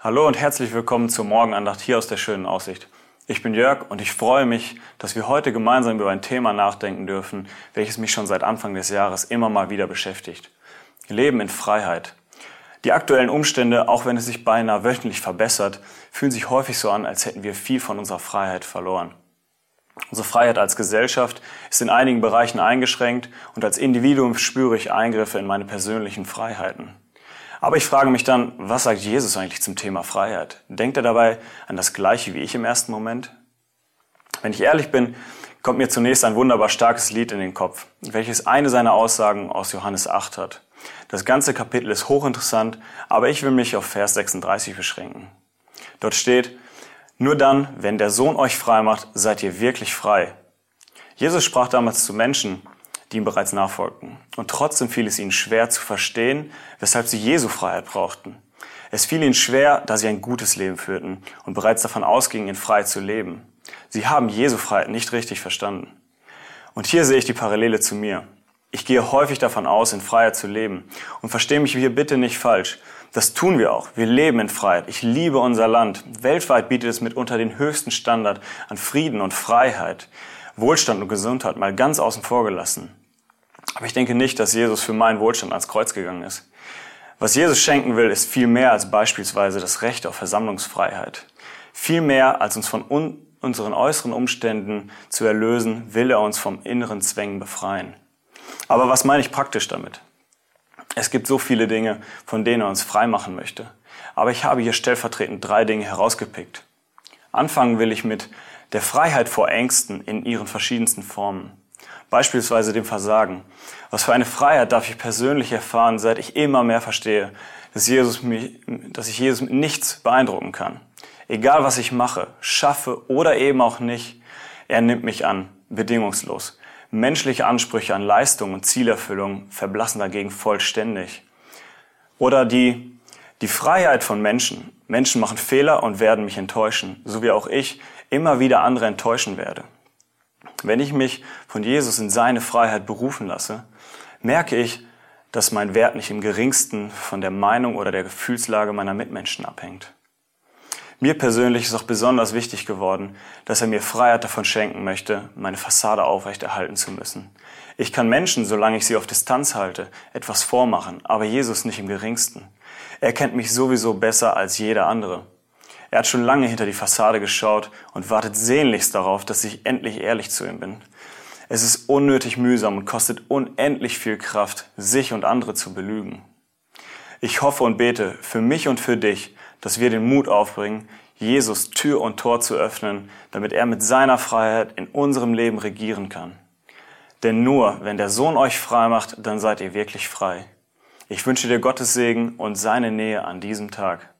Hallo und herzlich willkommen zur Morgenandacht hier aus der schönen Aussicht. Ich bin Jörg und ich freue mich, dass wir heute gemeinsam über ein Thema nachdenken dürfen, welches mich schon seit Anfang des Jahres immer mal wieder beschäftigt. Leben in Freiheit. Die aktuellen Umstände, auch wenn es sich beinahe wöchentlich verbessert, fühlen sich häufig so an, als hätten wir viel von unserer Freiheit verloren. Unsere Freiheit als Gesellschaft ist in einigen Bereichen eingeschränkt und als Individuum spüre ich Eingriffe in meine persönlichen Freiheiten. Aber ich frage mich dann, was sagt Jesus eigentlich zum Thema Freiheit? Denkt er dabei an das Gleiche wie ich im ersten Moment? Wenn ich ehrlich bin, kommt mir zunächst ein wunderbar starkes Lied in den Kopf, welches eine seiner Aussagen aus Johannes 8 hat. Das ganze Kapitel ist hochinteressant, aber ich will mich auf Vers 36 beschränken. Dort steht, nur dann, wenn der Sohn euch frei macht, seid ihr wirklich frei. Jesus sprach damals zu Menschen, die ihm bereits nachfolgten. Und trotzdem fiel es ihnen schwer zu verstehen, weshalb sie Jesu Freiheit brauchten. Es fiel ihnen schwer, da sie ein gutes Leben führten und bereits davon ausgingen, in Freiheit zu leben. Sie haben Jesu Freiheit nicht richtig verstanden. Und hier sehe ich die Parallele zu mir. Ich gehe häufig davon aus, in Freiheit zu leben. Und verstehe mich hier bitte nicht falsch. Das tun wir auch. Wir leben in Freiheit. Ich liebe unser Land. Weltweit bietet es mitunter den höchsten Standard an Frieden und Freiheit. Wohlstand und Gesundheit mal ganz außen vor gelassen. Aber ich denke nicht, dass Jesus für meinen Wohlstand ans Kreuz gegangen ist. Was Jesus schenken will, ist viel mehr als beispielsweise das Recht auf Versammlungsfreiheit. Viel mehr als uns von un unseren äußeren Umständen zu erlösen, will er uns vom inneren Zwängen befreien. Aber was meine ich praktisch damit? Es gibt so viele Dinge, von denen er uns frei machen möchte. Aber ich habe hier stellvertretend drei Dinge herausgepickt. Anfangen will ich mit der Freiheit vor Ängsten in ihren verschiedensten Formen beispielsweise dem Versagen. Was für eine Freiheit darf ich persönlich erfahren, seit ich immer mehr verstehe, dass, Jesus mich, dass ich Jesus mit nichts beeindrucken kann. Egal was ich mache, schaffe oder eben auch nicht, er nimmt mich an, bedingungslos. Menschliche Ansprüche an Leistung und Zielerfüllung verblassen dagegen vollständig. Oder die, die Freiheit von Menschen. Menschen machen Fehler und werden mich enttäuschen, so wie auch ich immer wieder andere enttäuschen werde. Wenn ich mich von Jesus in seine Freiheit berufen lasse, merke ich, dass mein Wert nicht im geringsten von der Meinung oder der Gefühlslage meiner Mitmenschen abhängt. Mir persönlich ist auch besonders wichtig geworden, dass er mir Freiheit davon schenken möchte, meine Fassade aufrechterhalten zu müssen. Ich kann Menschen, solange ich sie auf Distanz halte, etwas vormachen, aber Jesus nicht im geringsten. Er kennt mich sowieso besser als jeder andere. Er hat schon lange hinter die Fassade geschaut und wartet sehnlichst darauf, dass ich endlich ehrlich zu ihm bin. Es ist unnötig mühsam und kostet unendlich viel Kraft, sich und andere zu belügen. Ich hoffe und bete für mich und für dich, dass wir den Mut aufbringen, Jesus Tür und Tor zu öffnen, damit er mit seiner Freiheit in unserem Leben regieren kann. Denn nur wenn der Sohn euch frei macht, dann seid ihr wirklich frei. Ich wünsche dir Gottes Segen und seine Nähe an diesem Tag.